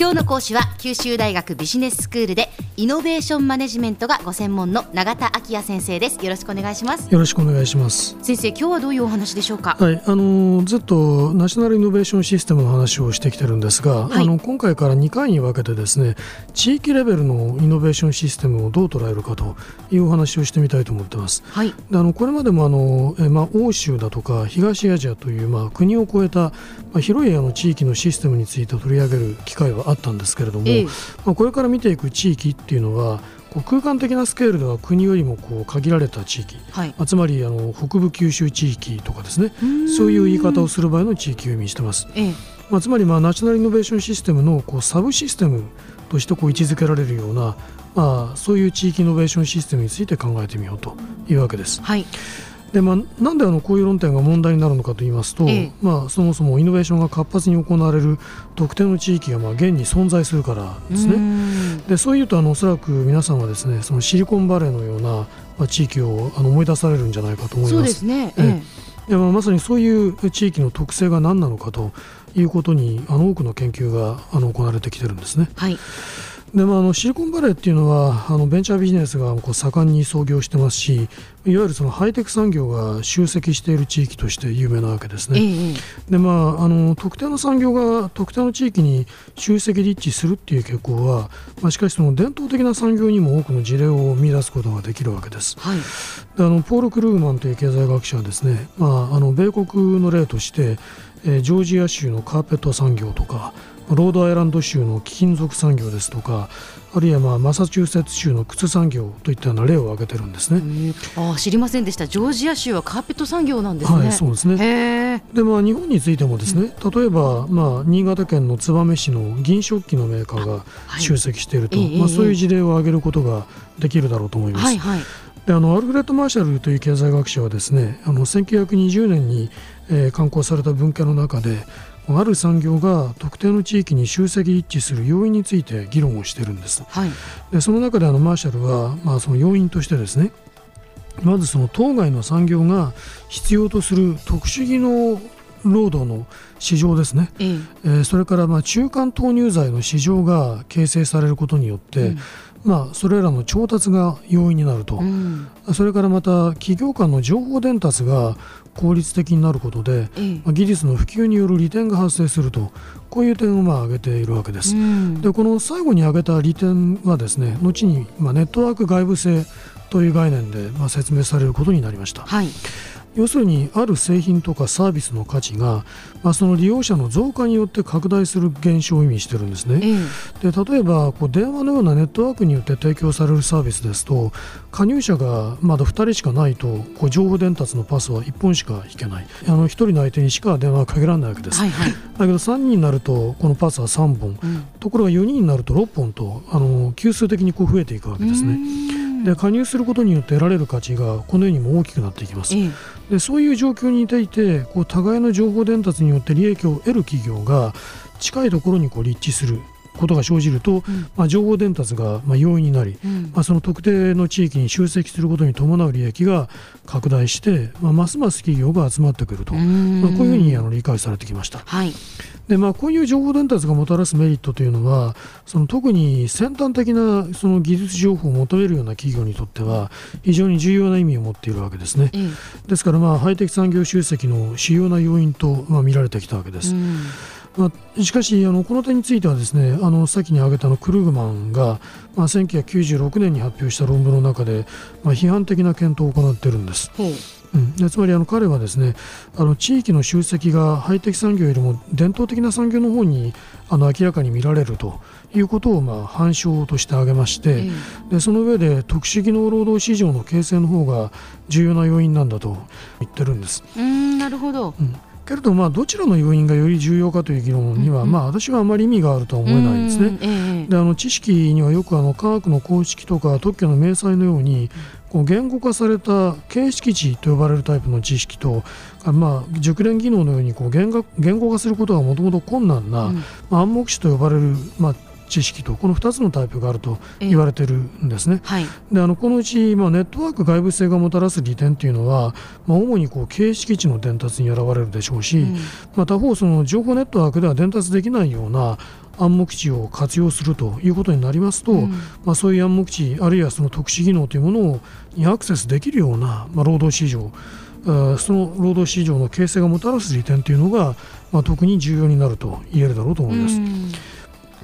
今日の講師は九州大学ビジネススクールでイノベーションマネジメントがご専門の永田昭也先生です。よろしくお願いします。よろしくお願いします。先生今日はどういうお話でしょうか？はいあのずっとナショナルイノベーションシステムの話をしてきてるんですが、はい、あの今回から2回に分けてですね地域レベルのイノベーションシステムをどう捉えるかというお話をしてみたいと思ってます、はい、であのこれまでもあのえまあ欧州だとか東アジアというまあ国を超えたまあ広いあの地域のシステムについて取り上げる機会はあったんですけれども、ええ、まあ、これから見ていく地域っていうのはこう空間的なスケールでは国よりもこう限られた地域、はい、つまりあの北部九州地域とかですね。そういう言い方をする場合の地域を意味してます。ええ、まあ、つまりまあナショナルイノベーションシステムのこうサブシステムとしてこう位置づけられるような、まあ、そういう地域イノベーションシステムについて考えてみようというわけです。はいでまあ、なんであのこういう論点が問題になるのかと言いますと、ええ、まあ、そもそもイノベーションが活発に行われる特定の地域がまあ現に存在するからですね。でそういうとあのおそらく皆さんはですねそのシリコンバレーのような、まあ、地域をあの思い出されるんじゃないかと思います。そうですね、ええまあ、まさにそういう地域の特性が何なのかということにあの多くの研究があの行われてきてるんですね。はいでまあ、あのシリコンバレーっていうのはあのベンチャービジネスがこう盛んに創業してますしいわゆるそのハイテク産業が集積している地域として有名なわけですね。ええ、でまあ、あの特定の産業が特定の地域に集積立地するっていう傾向は、まあ、しかしその伝統的な産業にも多くの事例を見出すことができるわけです。はい、であのポール・クルーマンという経済学者はですね、まあ、あの米国の例として、えー、ジョージア州のカーペット産業とかロードアイランド州の貴金属産業ですとかあるいはまあマサチューセッツ州の靴産業といったような例を挙げてるんですね。あ知りませんでした。ジョージア州はカーペット産業なんですね。はい、そうですね。でまあ日本についてもですね、例えばまあ新潟県の燕市の銀食器のメーカーが集積していると、はい、まあそういう事例を挙げることができるだろうと思います。はいはい、であのアルフレッド・マーシャルという経済学者はですね、あの1920年に、えー、刊行された文献の中で。ある産業が特定の地域に集積一致する要因について議論をしているんです。はい、でその中であのマーシャルは、まあ、その要因としてですねまずその当該の産業が必要とする特殊技能労働の市場ですね、ええそれからまあ中間投入剤の市場が形成されることによって、うん、まあ、それらの調達が容易になると、うん、それからまた企業間の情報伝達が効率的になることで、まあ、技術の普及による利点が発生するとこういう点をまあ挙げているわけです。うん、でこの最後に挙げた利点はですね後にまあネットワーク外部性という概念でまあ説明されることになりました。はい要するにある製品とかサービスの価値が、まあ、その利用者の増加によって拡大する現象を意味してるんですね。で例えばこう電話のようなネットワークによって提供されるサービスですと加入者がまだ2人しかないとこう情報伝達のパスは1本しか引けない。あの1人の相手にしか電話はかけられないわけです、はいはい、だけど3人になるとこのパスは3本、うん、ところが4人になると6本とあの急数的にこう増えていくわけですね。で加入することによって得られる価値がこのようにも大きくなっていきます。でそういう状況に似ていてこう互いの情報伝達によって利益を得る企業が近いところにこう立地することが生じると、うん、まあ、情報伝達がまあ容易になり、うん、まあ、その特定の地域に集積することに伴う利益が拡大して、まあ、ますます企業が集まってくると、まあ、こういうふうにあの理解されてきました。はいでまあ、こういう情報伝達がもたらすメリットというのはその特に先端的なその技術情報を求めるような企業にとっては非常に重要な意味を持っているわけですね。うん、ですから、まあ、ハイテク産業集積の主要な要因と、まあ、見られてきたわけです。うんまあ、しかしあの、この点についてはですねあの先に挙げたのクルーグマンが、まあ、1996年に発表した論文の中で、まあ、批判的な検討を行っているんです。う。ん、つまりあの彼はですねあの地域の集積がハイテク産業よりも伝統的な産業の方にあの明らかに見られるということをまあ反証として挙げまして、でその上で特殊技能労働市場の形成の方が重要な要因なんだと言ってるんです。うんなるほど、うんけれどまあどちらの要因がより重要かという議論には、まあ私はあまり意味があるとは思えないですね。であの知識にはよくあの科学の公式とか特許の明細のようにこう言語化された形式値と呼ばれるタイプの知識と、まあ、熟練技能のようにこう言語言語化することがもともと困難な、まあ、暗黙詞と呼ばれる、まあ、知識とこの2つのタイプがあると言われてるんですね。はい、であのこのうち、まあ、ネットワーク外部性がもたらす利点というのは、まあ、主にこう形式値の伝達に現れるでしょうし、うん、まあ、他方その情報ネットワークでは伝達できないような暗黙知を活用するということになりますと、うん、まあ、そういう暗黙知あるいはその特殊技能というものをにアクセスできるような、まあ、労働市場その労働市場の形成がもたらす利点というのが、まあ、特に重要になると言えるだろうと思います。うん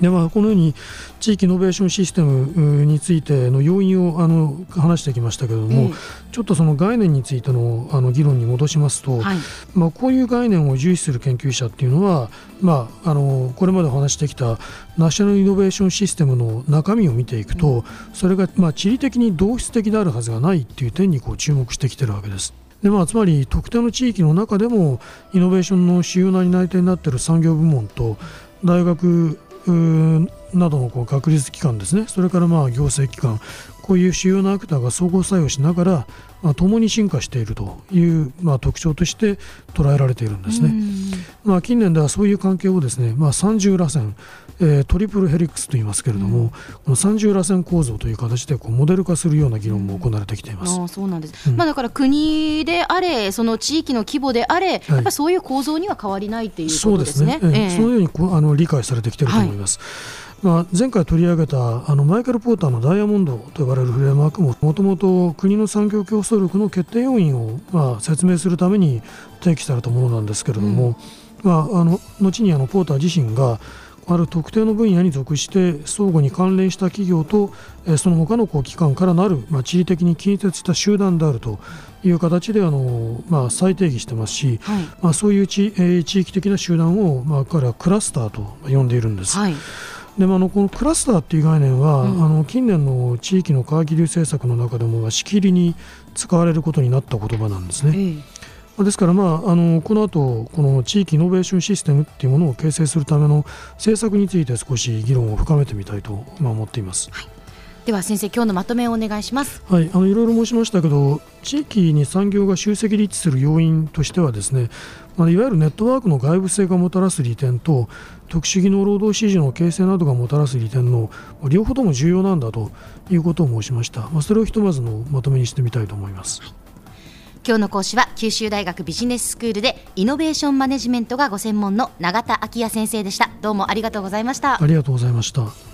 でまあ、このように地域イノベーションシステムについての要因をあの話してきましたけれども、ちょっとその概念についてのあの議論に戻しますと、はい、まあ、こういう概念を重視する研究者っていうのは、まあ、あのこれまでお話してきたナショナルイノベーションシステムの中身を見ていくと、うん、それがまあ地理的に同質的であるはずがないっていう点にこう注目してきてるわけです。でまあ、つまり特定の地域の中でもイノベーションの主要な担い手になっている産業部門と大学嗯などのこう学術機関ですね。それからまあ行政機関。こういう主要なアクターが相互作用しながら、まあ、共に進化しているという、まあ、特徴として捉えられているんですね。まあ、近年ではそういう関係をですね、まあ、三重螺旋、えー、トリプルヘリックスと言いますけれども、うん、この三重螺旋構造という形でこうモデル化するような議論も行われてきています。あそうなんです、うん、まあ、だから国であれその地域の規模であれ、はい、やっぱりそういう構造には変わりないっていうことですね。そうですね、えー、そのようにこうあの理解されてきていると思います。はいまあ、前回取り上げたあのマイケル・ポーターのダイヤモンドと呼ばれるフレームワークももともと国の産業競争力の決定要因を、まあ、説明するために提起されたものなんですけれども、うん、まあ、あの後にあのポーター自身がある特定の分野に属して相互に関連した企業とその他のこう機関からなる、まあ、地理的に近接した集団であるという形であの、まあ、再定義してますし、はい、まあ、そういう地,、えー、地域的な集団を、まあ、彼はクラスターと呼んでいるんです。はいでもあのこのクラスターっていう概念は、うん、あの近年の地域の川切流政策の中でもしきりに使われることになった言葉なんですね。えー、ですから、まあ、あのこの後この地域イノベーションシステムっていうものを形成するための政策について少し議論を深めてみたいと、まあ、思っています。はいでは先生今日のまとめをお願いします。はいあのいろいろ申しましたけど地域に産業が集積立地する要因としてはですねまあ、いわゆるネットワークの外部性がもたらす利点と特殊技能労働市場の形成などがもたらす利点の両方とも重要なんだということを申しました、まあ、それをひとまずのまとめにしてみたいと思います。今日の講師は九州大学ビジネススクールでイノベーションマネジメントがご専門の永田昭也先生でした。どうもありがとうございました。ありがとうございました